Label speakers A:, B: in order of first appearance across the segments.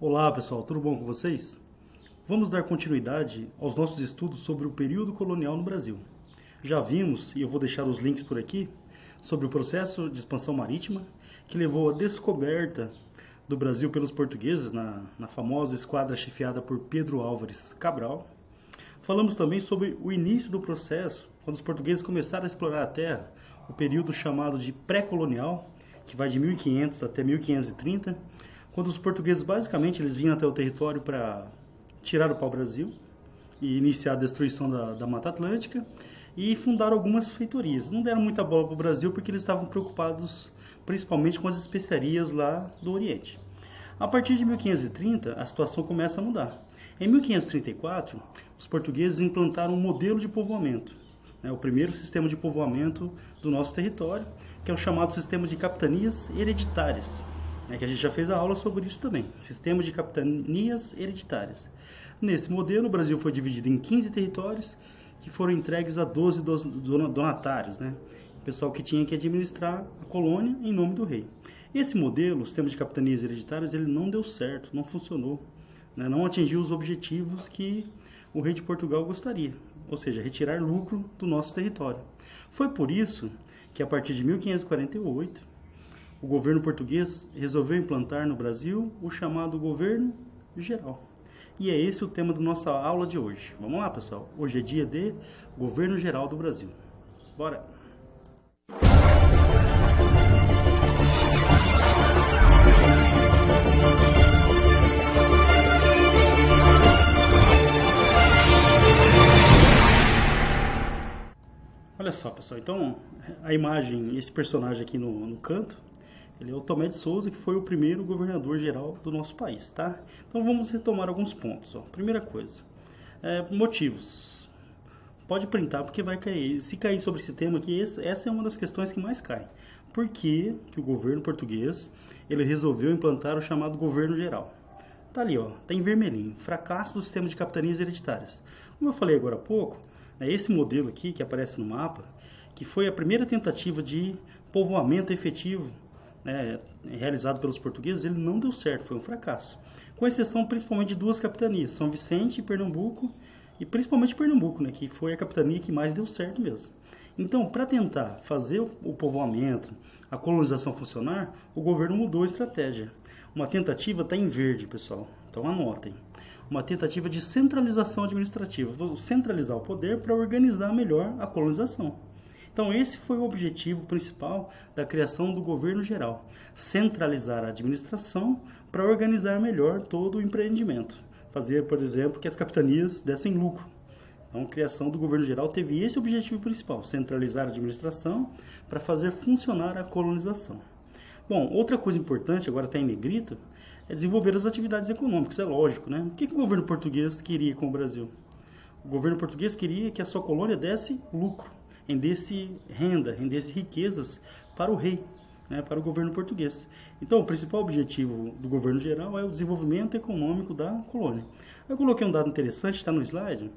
A: Olá pessoal, tudo bom com vocês? Vamos dar continuidade aos nossos estudos sobre o período colonial no Brasil. Já vimos, e eu vou deixar os links por aqui, sobre o processo de expansão marítima que levou à descoberta do Brasil pelos portugueses na, na famosa esquadra chefiada por Pedro Álvares Cabral. Falamos também sobre o início do processo, quando os portugueses começaram a explorar a terra, o período chamado de pré-colonial, que vai de 1500 até 1530, quando os portugueses basicamente eles vinham até o território para tirar o pau-brasil e iniciar a destruição da, da Mata Atlântica e fundaram algumas feitorias. Não deram muita bola para o Brasil porque eles estavam preocupados principalmente com as especiarias lá do Oriente. A partir de 1530, a situação começa a mudar. Em 1534, os portugueses implantaram um modelo de povoamento, né, o primeiro sistema de povoamento do nosso território, que é o chamado sistema de capitanias hereditárias né, que a gente já fez a aula sobre isso também, sistema de capitanias hereditárias. Nesse modelo, o Brasil foi dividido em 15 territórios que foram entregues a 12 donatários, né, o pessoal que tinha que administrar a colônia em nome do rei. Esse modelo, o sistema de capitanias hereditárias, ele não deu certo, não funcionou, né, não atingiu os objetivos que o rei de Portugal gostaria, ou seja, retirar lucro do nosso território. Foi por isso que a partir de 1548 o governo português resolveu implantar no Brasil o chamado governo geral. E é esse o tema da nossa aula de hoje. Vamos lá, pessoal. Hoje é dia de governo geral do Brasil. Bora! Olha só, pessoal. Então, a imagem, esse personagem aqui no, no canto, ele é o Tomé de Souza, que foi o primeiro governador geral do nosso país, tá? Então vamos retomar alguns pontos. Ó. Primeira coisa, é, motivos. Pode printar porque vai cair. Se cair sobre esse tema aqui, essa é uma das questões que mais cai. Por que, que o governo português ele resolveu implantar o chamado governo geral? Tá ali, ó, tá em vermelhinho. Fracasso do sistema de capitanias hereditárias. Como eu falei agora há pouco, é esse modelo aqui que aparece no mapa, que foi a primeira tentativa de povoamento efetivo né, realizado pelos portugueses, ele não deu certo, foi um fracasso. Com exceção principalmente de duas capitanias, São Vicente e Pernambuco, e principalmente Pernambuco, né, que foi a capitania que mais deu certo mesmo. Então, para tentar fazer o povoamento, a colonização funcionar, o governo mudou a estratégia. Uma tentativa está em verde, pessoal. Então anotem. Uma tentativa de centralização administrativa. Vou centralizar o poder para organizar melhor a colonização. Então, esse foi o objetivo principal da criação do governo geral: centralizar a administração para organizar melhor todo o empreendimento. Fazer, por exemplo, que as capitanias dessem lucro. Então, a criação do governo geral teve esse objetivo principal: centralizar a administração para fazer funcionar a colonização. Bom, outra coisa importante, agora está em negrito, é desenvolver as atividades econômicas, é lógico, né? O que, o governo português queria com o Brasil? O governo português queria que a sua colônia desse lucro rendesse renda, rendesse riquezas para o rei, né, para o governo português. Então, o principal objetivo do governo geral é o desenvolvimento econômico da colônia. Eu coloquei um dado interessante, está no slide.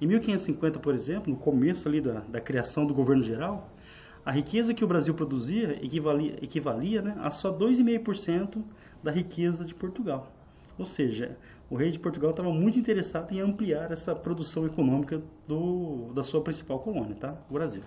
A: Em 1550, por exemplo, no começo ali da, da criação do governo geral, a riqueza que o Brasil produzia equivalia, equivalia né, a só 2,5% da riqueza de Portugal. Ou seja, o rei de Portugal estava muito interessado em ampliar essa produção econômica do, da sua principal colônia, tá? o Brasil.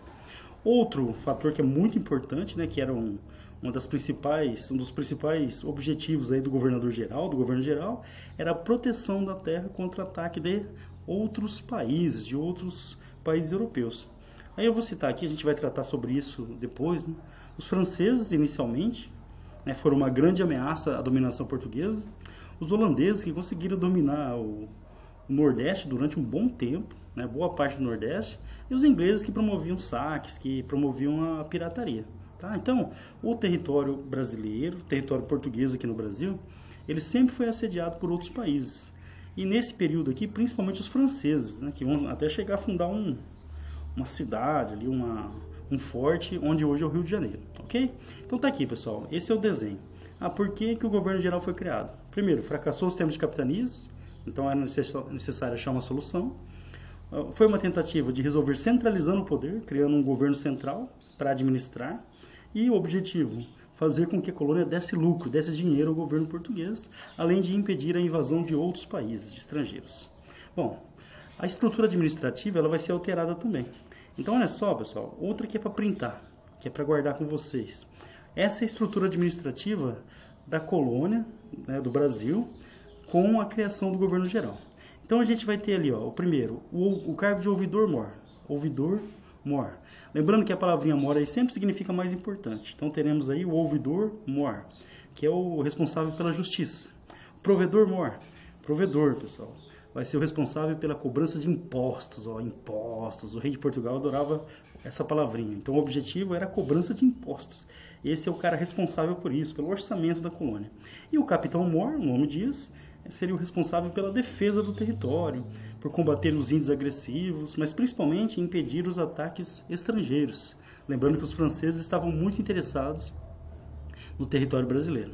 A: Outro fator que é muito importante, né, que era um, uma das principais, um dos principais objetivos aí do governador geral, do governo geral, era a proteção da terra contra ataque de outros países, de outros países europeus. Aí eu vou citar aqui, a gente vai tratar sobre isso depois. Né? Os franceses, inicialmente, né, foram uma grande ameaça à dominação portuguesa os holandeses que conseguiram dominar o, o Nordeste durante um bom tempo, né, boa parte do Nordeste, e os ingleses que promoviam saques, que promoviam a pirataria. Tá? Então, o território brasileiro, o território português aqui no Brasil, ele sempre foi assediado por outros países. E nesse período aqui, principalmente os franceses, né, que vão até chegar a fundar um, uma cidade, ali, uma, um forte, onde hoje é o Rio de Janeiro. Ok? Então tá aqui, pessoal. Esse é o desenho. Ah, por que, que o governo geral foi criado? Primeiro, fracassou os termos de capitanias, então era necessário achar uma solução. Ah, foi uma tentativa de resolver centralizando o poder, criando um governo central para administrar. E o objetivo fazer com que a colônia desse lucro, desse dinheiro ao governo português, além de impedir a invasão de outros países, de estrangeiros. Bom, a estrutura administrativa ela vai ser alterada também. Então, olha só, pessoal, outra que é para printar, que é para guardar com vocês. Essa é a estrutura administrativa da colônia, né, do Brasil, com a criação do governo geral. Então, a gente vai ter ali, ó, o primeiro, o, o cargo de ouvidor-mor. Ouvidor-mor. Lembrando que a palavrinha mor aí sempre significa mais importante. Então, teremos aí o ouvidor-mor, que é o responsável pela justiça. Provedor-mor. Provedor, pessoal vai ser o responsável pela cobrança de impostos, ó, impostos. O rei de Portugal adorava essa palavrinha. Então o objetivo era a cobrança de impostos. Esse é o cara responsável por isso, pelo orçamento da colônia. E o capitão Mor, o nome diz, seria o responsável pela defesa do território, por combater os índios agressivos, mas principalmente impedir os ataques estrangeiros. Lembrando que os franceses estavam muito interessados no território brasileiro.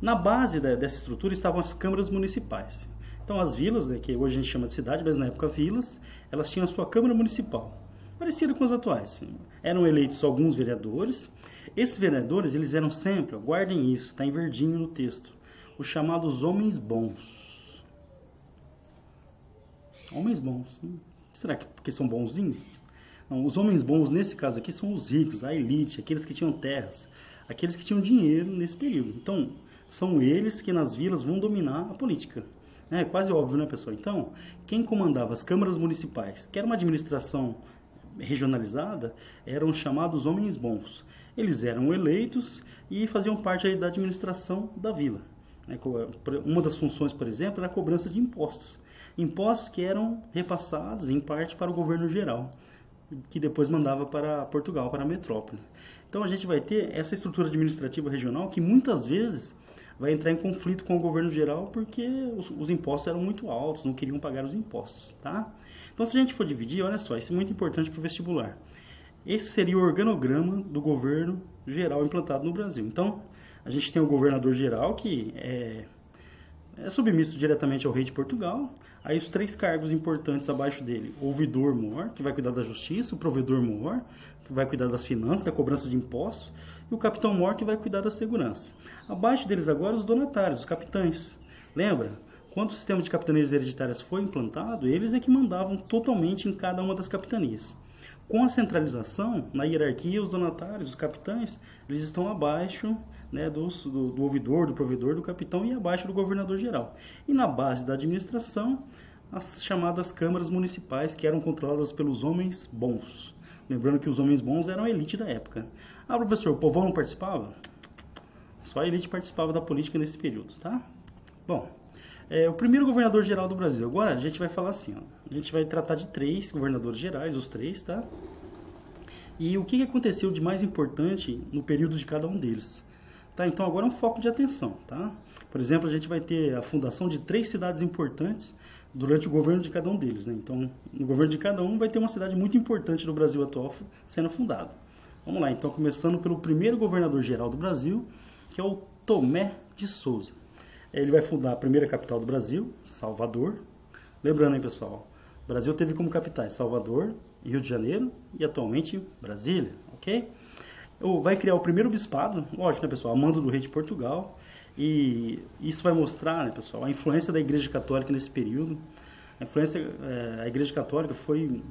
A: Na base dessa estrutura estavam as câmaras municipais. Então as vilas, né, que hoje a gente chama de cidade, mas na época vilas, elas tinham a sua Câmara Municipal, parecida com as atuais. Eram eleitos alguns vereadores. Esses vereadores, eles eram sempre, ó, guardem isso, está em verdinho no texto, os chamados homens bons. Homens bons. Hein? Será que porque são bonzinhos? Não, os homens bons nesse caso aqui são os ricos, a elite, aqueles que tinham terras, aqueles que tinham dinheiro nesse período. Então, são eles que nas vilas vão dominar a política. É quase óbvio, né, pessoal? Então, quem comandava as câmaras municipais, que era uma administração regionalizada, eram chamados homens bons. Eles eram eleitos e faziam parte da administração da vila. Né? Uma das funções, por exemplo, era a cobrança de impostos. Impostos que eram repassados, em parte, para o governo geral, que depois mandava para Portugal, para a metrópole. Então, a gente vai ter essa estrutura administrativa regional que muitas vezes vai entrar em conflito com o governo geral porque os, os, impostos eram muito altos, não queriam pagar os impostos, tá? Então, se a gente for dividir, olha só, isso é muito importante para o vestibular. Esse seria o organograma do governo geral implantado no Brasil. Então, a gente tem o governador geral, que é, é submisso diretamente ao rei de Portugal. Aí os três cargos importantes abaixo dele, o ouvidor-mor, que vai cuidar da justiça, o provedor-mor, que vai cuidar das finanças, da cobrança de impostos, e o capitão mor, que vai cuidar da segurança. Abaixo deles agora os donatários, os capitães. Lembra? Quando o sistema de capitanias hereditárias foi implantado, eles é que mandavam totalmente em cada uma das capitanias. Com a centralização, na hierarquia, os donatários, os capitães, eles estão abaixo né, do, do, do ouvidor, do provedor, do capitão e abaixo do governador geral. E na base da administração, as chamadas câmaras municipais, que eram controladas pelos homens bons. Lembrando que os homens bons eram a elite da época. Ah, professor, o povão não participava? Só a elite participava da política nesse período, tá? Bom, é, o primeiro governador geral do Brasil. Agora a gente vai falar assim, ó, a gente vai tratar de três governadores gerais, os três, tá? E o que aconteceu de mais importante no período de cada um deles. Tá? Então agora é um foco de atenção, tá? Por exemplo, a gente vai ter a fundação de três cidades importantes durante o governo de cada um deles, né? Então, no governo de cada um vai ter uma cidade muito importante do Brasil atual sendo fundada. Vamos lá, então, começando pelo primeiro governador geral do Brasil, que é o Tomé de Souza. Ele vai fundar a primeira capital do Brasil, Salvador. Lembrando aí, pessoal, o Brasil teve como capitais Salvador Rio de Janeiro e atualmente Brasília, ok? Vai criar o primeiro bispado, lógico, né, pessoal, a mando do rei de Portugal. E isso vai mostrar, né, pessoal, a influência da Igreja Católica nesse período. A influência, é, Igreja Católica foi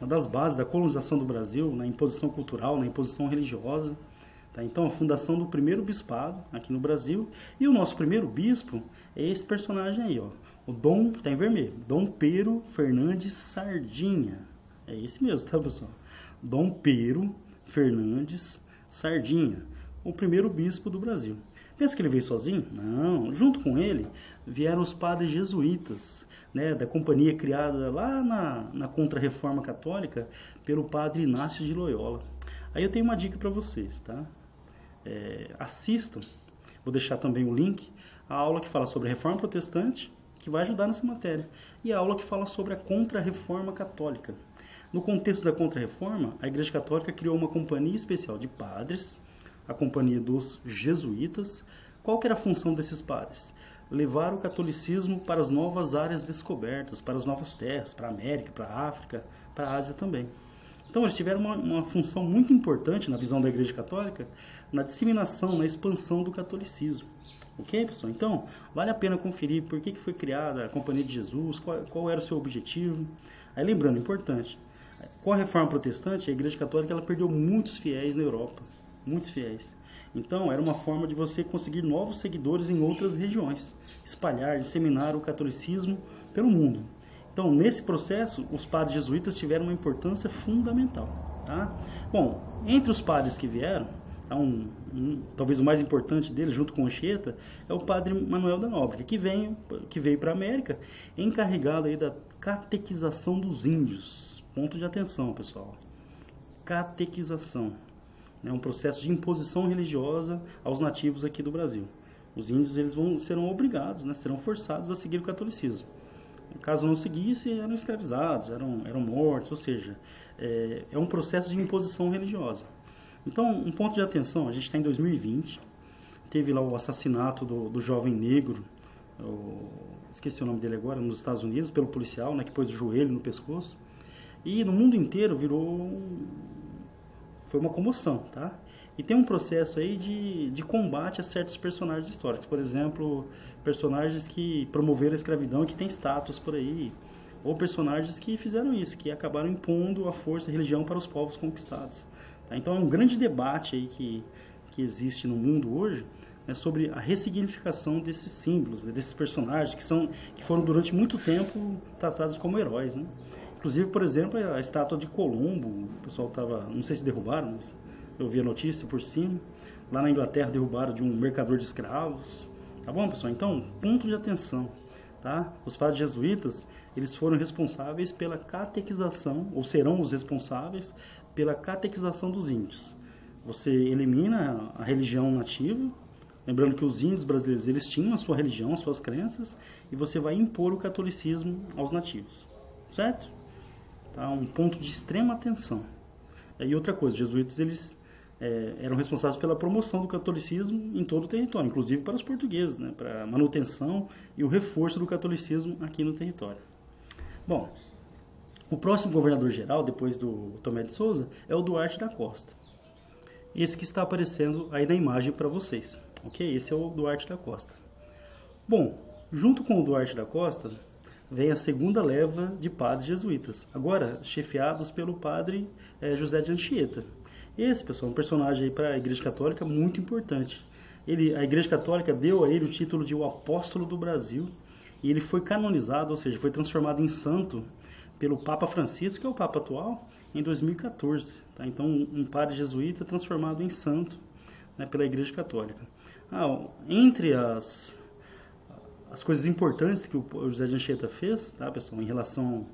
A: uma das bases da colonização do Brasil, na imposição cultural, na imposição religiosa. Tá? Então, a fundação do primeiro bispado aqui no Brasil. E o nosso primeiro bispo é esse personagem aí, ó. O Dom, tá em vermelho, Dom Pero Fernandes Sardinha. É esse mesmo, tá, pessoal? Dom Pero Fernandes Sardinha, o primeiro bispo do Brasil. Pensa que ele veio sozinho? Não. Junto com ele vieram os padres jesuítas, né, da companhia criada lá na, na Contra-Reforma Católica pelo padre Inácio de Loyola. Aí eu tenho uma dica para vocês, tá? É, assistam, vou deixar também o link, a aula que fala sobre a Reforma Protestante, que vai ajudar nessa matéria, e a aula que fala sobre a Contra-Reforma Católica. No contexto da Contra-Reforma, a Igreja Católica criou uma companhia especial de padres a companhia dos jesuítas. Qual era a função desses padres? Levar o catolicismo para as novas áreas descobertas, para as novas terras, para a América, para a África, para a Ásia também. Então eles tiveram uma, uma, função muito importante na visão da Igreja Católica na disseminação, na expansão do catolicismo. Ok, pessoal? Então, vale a pena conferir por que, que foi criada a Companhia de Jesus, qual, qual era o seu objetivo. Aí lembrando, importante, com a reforma protestante, a Igreja Católica ela perdeu muitos fiéis na Europa, muitos fiéis. Então, era uma forma de você conseguir novos seguidores em outras regiões, espalhar, disseminar o catolicismo pelo mundo. Então, nesse processo, os padres jesuítas tiveram uma importância fundamental. Tá? Bom, entre os padres que vieram, um, um, talvez o mais importante deles, junto com Anchieta, é o padre Manuel da Nóbrega, que, que veio para a América encarregado aí da catequização dos índios. Ponto de atenção, pessoal. Catequização. É um processo de imposição religiosa aos nativos aqui do Brasil. Os índios eles vão, serão obrigados, né, serão forçados a seguir o catolicismo. Caso não seguisse, eram escravizados, eram, eram mortos, ou seja, é, é um processo de imposição religiosa. Então, um ponto de atenção, a gente está em 2020, teve lá o assassinato do, do jovem negro, esqueci o nome dele agora, nos Estados Unidos, pelo policial, né, que pôs o joelho no pescoço. E no mundo inteiro virou. Foi uma comoção, tá? E tem um processo aí de, de combate a certos personagens históricos. Por exemplo, personagens que promoveram a escravidão e que têm status por aí. Ou personagens que fizeram isso, que acabaram impondo a força e a religião para os povos conquistados. Tá? Então é um grande debate aí que, que existe no mundo hoje né, sobre a ressignificação desses símbolos, né, desses personagens que, são, que foram durante muito tempo tratados como heróis. Né? Inclusive, por exemplo, a estátua de Colombo, o pessoal estava, não sei se derrubaram, mas eu vi a notícia por cima. Lá na Inglaterra derrubaram de um mercador de escravos. Tá bom, pessoal? Então, ponto de atenção. Tá? Os padres jesuítas, eles foram responsáveis pela catequização, ou serão os responsáveis pela catequização dos índios. Você elimina a religião nativa, lembrando que os índios brasileiros, eles tinham a sua religião, as suas crenças, e você vai impor o catolicismo aos nativos. Certo? Tá? Um ponto de extrema atenção. E outra coisa, os jesuítas, eles é, eram responsáveis pela promoção do catolicismo em todo o território, inclusive para os portugueses, né, para a manutenção e o reforço do catolicismo aqui no território. Bom, o próximo governador-geral, depois do Tomé de Souza, é o Duarte da Costa. Esse que está aparecendo aí na imagem para vocês, ok? Esse é o Duarte da Costa. Bom, junto com o Duarte da Costa, vem a segunda leva de padres jesuítas, agora chefiados pelo padre é, José de Anchieta, esse, pessoal, é um personagem para a Igreja Católica muito importante. Ele, a Igreja Católica deu a ele o título de o Apóstolo do Brasil e ele foi canonizado, ou seja, foi transformado em santo pelo Papa Francisco, que é o Papa atual, em 2014. Tá? Então, um padre jesuíta transformado em santo né, pela Igreja Católica. Ah, entre as, as coisas importantes que o José de Anchieta fez, tá, pessoal, em relação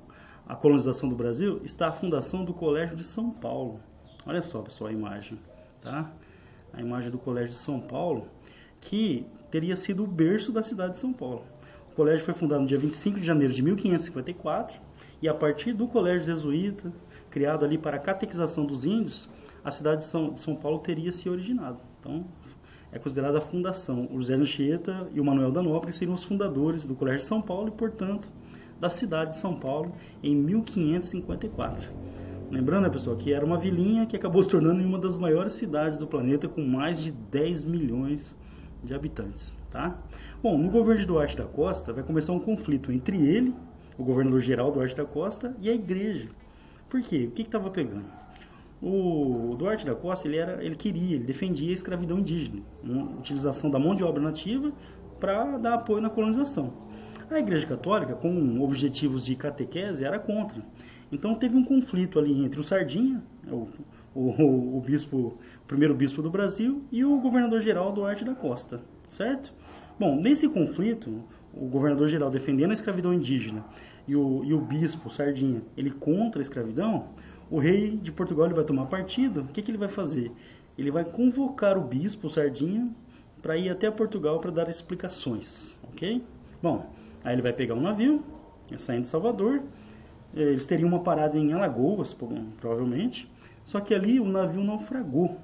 A: à colonização do Brasil, está a fundação do Colégio de São Paulo. Olha só, pessoal, a imagem, tá? A imagem do Colégio de São Paulo, que teria sido o berço da cidade de São Paulo. O colégio foi fundado no dia 25 de janeiro de 1554 e a partir do colégio jesuíta, criado ali para a catequização dos índios, a cidade de São, de São Paulo teria se originado. Então, é considerada a fundação. O José Anchieta e o Manuel da Nóbrega seriam os fundadores do Colégio de São Paulo e, portanto, da cidade de São Paulo em 1554. Lembrando, né, pessoal, que era uma vilinha que acabou se tornando uma das maiores cidades do planeta com mais de 10 milhões de habitantes, tá? Bom, no governo de Duarte da Costa vai começar um conflito entre ele, o governador geral Duarte da Costa, e a igreja. Por quê? O que estava pegando? O Duarte da Costa, ele, era, ele queria, ele defendia a escravidão indígena, utilização da mão de obra nativa para dar apoio na colonização. A Igreja Católica, com objetivos de catequese, era contra. Então teve um conflito ali entre o Sardinha, o, o, o bispo, o primeiro bispo do Brasil, e o governador-geral Duarte da Costa, certo? Bom, nesse conflito, o governador-geral defendendo a escravidão indígena e o, e o bispo, Sardinha, ele contra a escravidão, o rei de Portugal ele vai tomar partido, o que, que ele vai fazer? Ele vai convocar o bispo, Sardinha, para ir até Portugal para dar explicações, ok? Bom, aí ele vai pegar um navio, saindo de Salvador, é, eles teriam uma parada em Alagoas, provavelmente, só que ali o navio naufragou.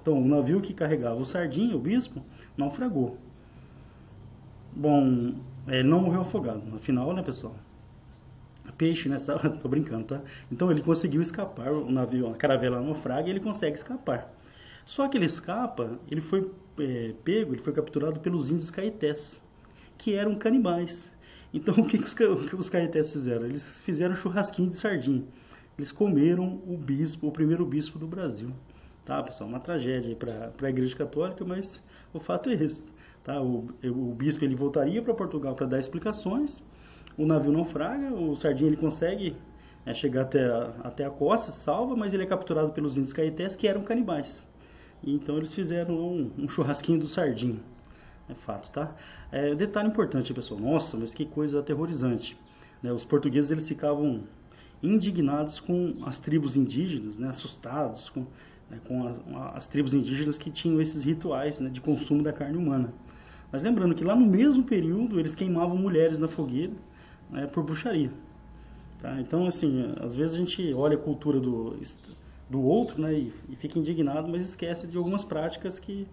A: Então, o navio que carregava o Sardinha, o bispo, naufragou. Bom, ele não morreu afogado, afinal, né, pessoal? Peixe, né? Tô brincando, tá? Então ele conseguiu escapar, o navio, a caravela naufraga, e ele consegue escapar. Só que ele escapa, ele foi é, pego, ele foi capturado pelos índios caetés, que eram canibais. Então o que, que, os, que os caetés fizeram? Eles fizeram churrasquinho de sardinha. Eles comeram o bispo, o primeiro bispo do Brasil. Tá, pessoal? Uma tragédia para a Igreja Católica, mas o fato é esse. Tá? O, o bispo ele voltaria para Portugal para dar explicações. O navio naufraga, o sardinha ele consegue é, chegar até a, até a costa, salva, mas ele é capturado pelos índios caetés que eram canibais. E, então eles fizeram um, um churrasquinho do sardinho. É fato, tá? É, detalhe importante, pessoal. Nossa, mas que coisa aterrorizante. Né? Os portugueses eles ficavam indignados com as tribos indígenas, né? assustados com, né? com as, as, tribos indígenas que tinham esses rituais né? de consumo da carne humana. Mas lembrando que lá no mesmo período eles queimavam mulheres na fogueira né? por bruxaria. Tá? Então, assim, às vezes a gente olha a cultura do, do outro né? e, e fica indignado, mas esquece de algumas práticas que,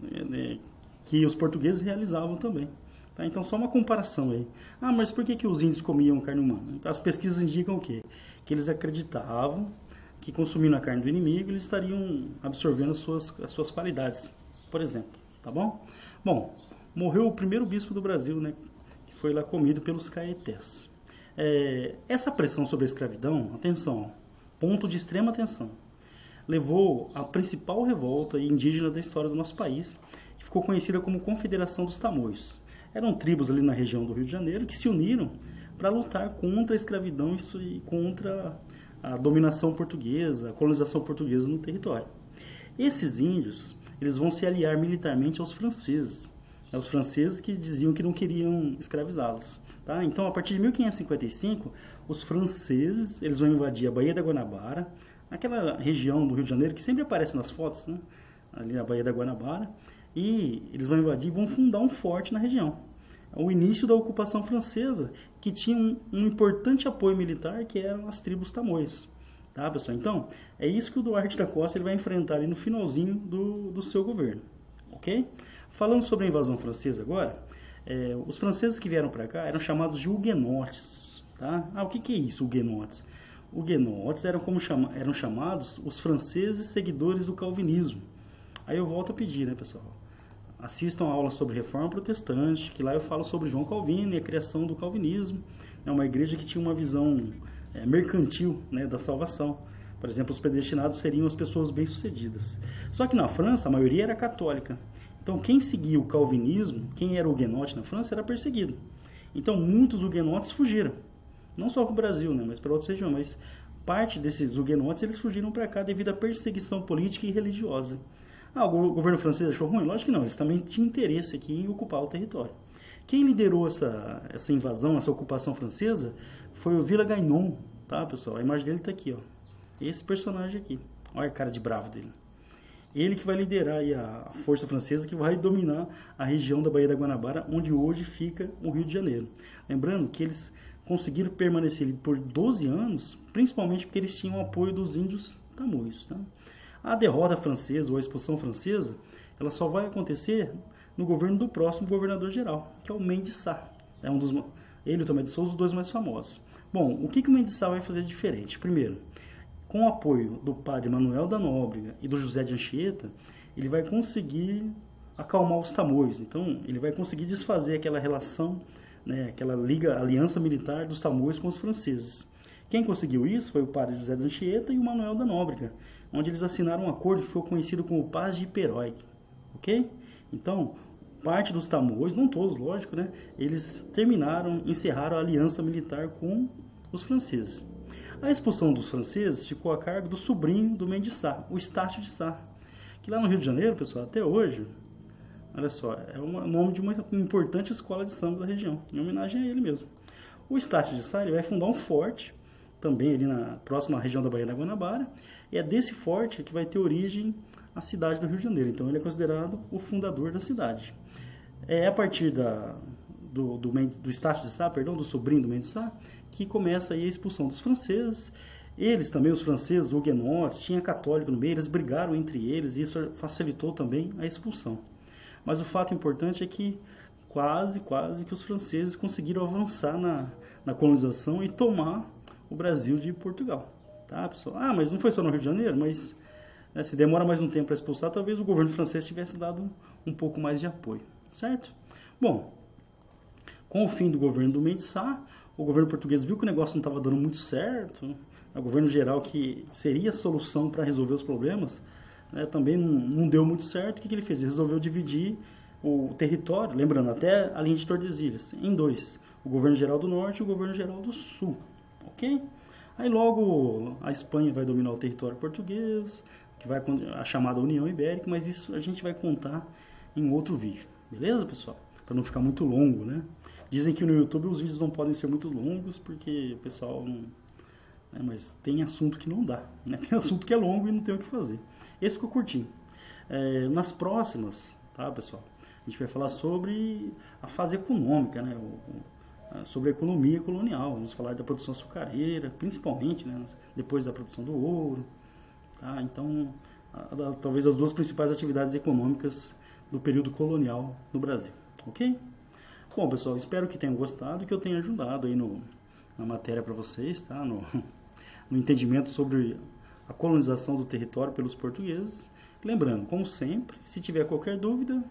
A: né? que os portugueses realizavam também. Tá? Então, só uma comparação aí. Ah, mas por que, que os índios comiam carne humana? As pesquisas indicam o quê? Que eles acreditavam que consumindo a carne do inimigo, eles estariam absorvendo as suas, as suas qualidades, por exemplo. Tá bom? Bom, morreu o primeiro bispo do Brasil, né? Foi lá comido pelos caetés. É, essa pressão sobre a escravidão, atenção, ponto de extrema atenção, levou à principal revolta indígena da história do nosso país, que ficou conhecida como Confederação dos Tamoios. Eram tribos ali na região do Rio de Janeiro que se uniram para lutar contra a escravidão e contra a dominação portuguesa, a colonização portuguesa no território. Esses índios, eles vão se aliar militarmente aos franceses, é os franceses que diziam que não queriam escravizá-los. Tá? Então, a partir de 1555, os franceses eles vão invadir a Baía da Guanabara, aquela região do Rio de Janeiro que sempre aparece nas fotos, né? ali na Baía da Guanabara, e eles vão invadir e vão fundar um forte na região. É o início da ocupação francesa, que tinha um, um importante apoio militar, que eram as tribos tamoios. Tá, pessoal? Então, é isso que o Duarte da Costa ele vai enfrentar ali no finalzinho do, do seu governo. Ok? Falando sobre a invasão francesa agora, é, os franceses que vieram para cá eram chamados de huguenotes. Tá? Ah, o que, que é isso, huguenotes? Huguenotes eram, como chama, eram chamados os franceses seguidores do calvinismo. Aí eu volto a pedir, né, pessoal? Assistam a aula sobre reforma protestante, que lá eu falo sobre João Calvino e a criação do calvinismo. É uma igreja que tinha uma visão é, mercantil né, da salvação. Por exemplo, os predestinados seriam as pessoas bem-sucedidas. Só que na França, a maioria era católica. Então, quem seguia o calvinismo, quem era huguenote na França, era perseguido. Então, muitos huguenotes fugiram. Não só para o Brasil, né, mas para outras regiões. Mas parte desses huguenotes, eles fugiram para cá devido à perseguição política e religiosa. Ah, o governo francês achou ruim? Lógico que não. Eles também tinham interesse aqui em ocupar o território. Quem liderou essa, essa invasão, essa ocupação francesa, foi o Villagagnon, tá, pessoal? A imagem dele está aqui, ó. Esse personagem aqui. Olha a cara de bravo dele. Ele que vai liderar a força francesa que vai dominar a região da Baía da Guanabara, onde hoje fica o Rio de Janeiro. Lembrando que eles conseguiram permanecer por 12 anos, principalmente porque eles tinham o apoio dos índios tamoios. Tá? A derrota francesa ou a expulsão francesa, ela só vai acontecer no governo do próximo governador geral, que é o Mendes Sá. É um dos, ele e o Tomé de Souza, os dois mais famosos. Bom, o que, que o Mendes Sá vai fazer diferente? Primeiro, com o apoio do padre Manuel da Nóbrega e do José de Anchieta, ele vai conseguir acalmar os tamoios. Então, ele vai conseguir desfazer aquela relação, né, aquela liga, aliança militar dos tamoios com os franceses. Quem conseguiu isso foi o padre José de Anchieta e o Manuel da Nóbrega, onde eles assinaram um acordo que ficou conhecido como Paz de Iperói. Ok? Então, parte dos tamoios, não todos, lógico, né? Eles terminaram, encerraram a aliança militar com os franceses. A expulsão dos franceses ficou a cargo do sobrinho do Mendes Sá, o Estácio de Sá, que lá no Rio de Janeiro, pessoal, até hoje, olha só, é o nome de uma importante escola de samba da região, em homenagem a ele mesmo. O Estácio de Sá vai fundar um forte, também ali na próxima região da Baía da Guanabara, e é desse forte que vai ter origem a cidade do Rio de Janeiro. Então ele é considerado o fundador da cidade. É a partir da, do, do, do Estácio de Sá, perdão, do sobrinho do Mendes Sá, que começa aí a expulsão dos franceses. Eles também, os franceses, huguenotes, tinha católico no meio, eles brigaram entre eles e isso facilitou também a expulsão. Mas o fato importante é que quase, quase que os franceses conseguiram avançar na, na colonização e tomar o Brasil de Portugal. Tá, pessoal? Ah, mas não foi só no Rio de Janeiro, mas né, se demora mais um tempo para expulsar, talvez o governo francês tivesse dado um, pouco mais de apoio, certo? Bom, com o fim do governo do Mendes Sá, o governo português viu que o negócio não estava dando muito certo, né, o governo geral que seria a solução para resolver os problemas, né, também não, não, deu muito certo. O que, que ele fez? Ele resolveu dividir o território, lembrando, até a linha de Tordesilhas, em dois. O governo geral do norte e o governo geral do sul, ok? Aí logo a Espanha vai dominar o território português, que vai a chamada União Ibérica, mas isso a gente vai contar em outro vídeo, beleza, pessoal? Para não ficar muito longo, né? Dizem que no YouTube os vídeos não podem ser muito longos porque o pessoal não. Né? Mas tem assunto que não dá, né? Tem assunto que é longo e não tem o que fazer. Esse ficou curtinho. É, nas próximas, tá, pessoal? A gente vai falar sobre a fase econômica, né? O, sobre a economia colonial. Vamos falar da produção açucareira, principalmente, né? Depois da produção do ouro. Tá? Então, a, a, talvez as duas principais atividades econômicas do período colonial no Brasil. Ok? Bom, pessoal, espero que tenham gostado e que eu tenha ajudado aí no, na matéria para vocês, tá? No, no entendimento sobre a colonização do território pelos portugueses. Lembrando, como sempre, se tiver qualquer dúvida,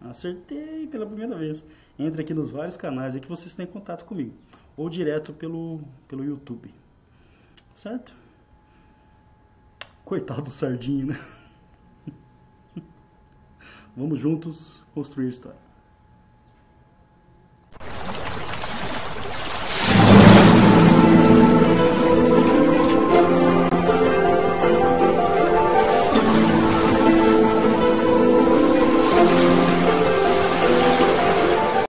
A: acertei pela primeira vez. Entre aqui nos vários canais que vocês têm contato comigo. Ou direto pelo, pelo YouTube. Certo? Coitado do sardinho, né? Vamos juntos construir história.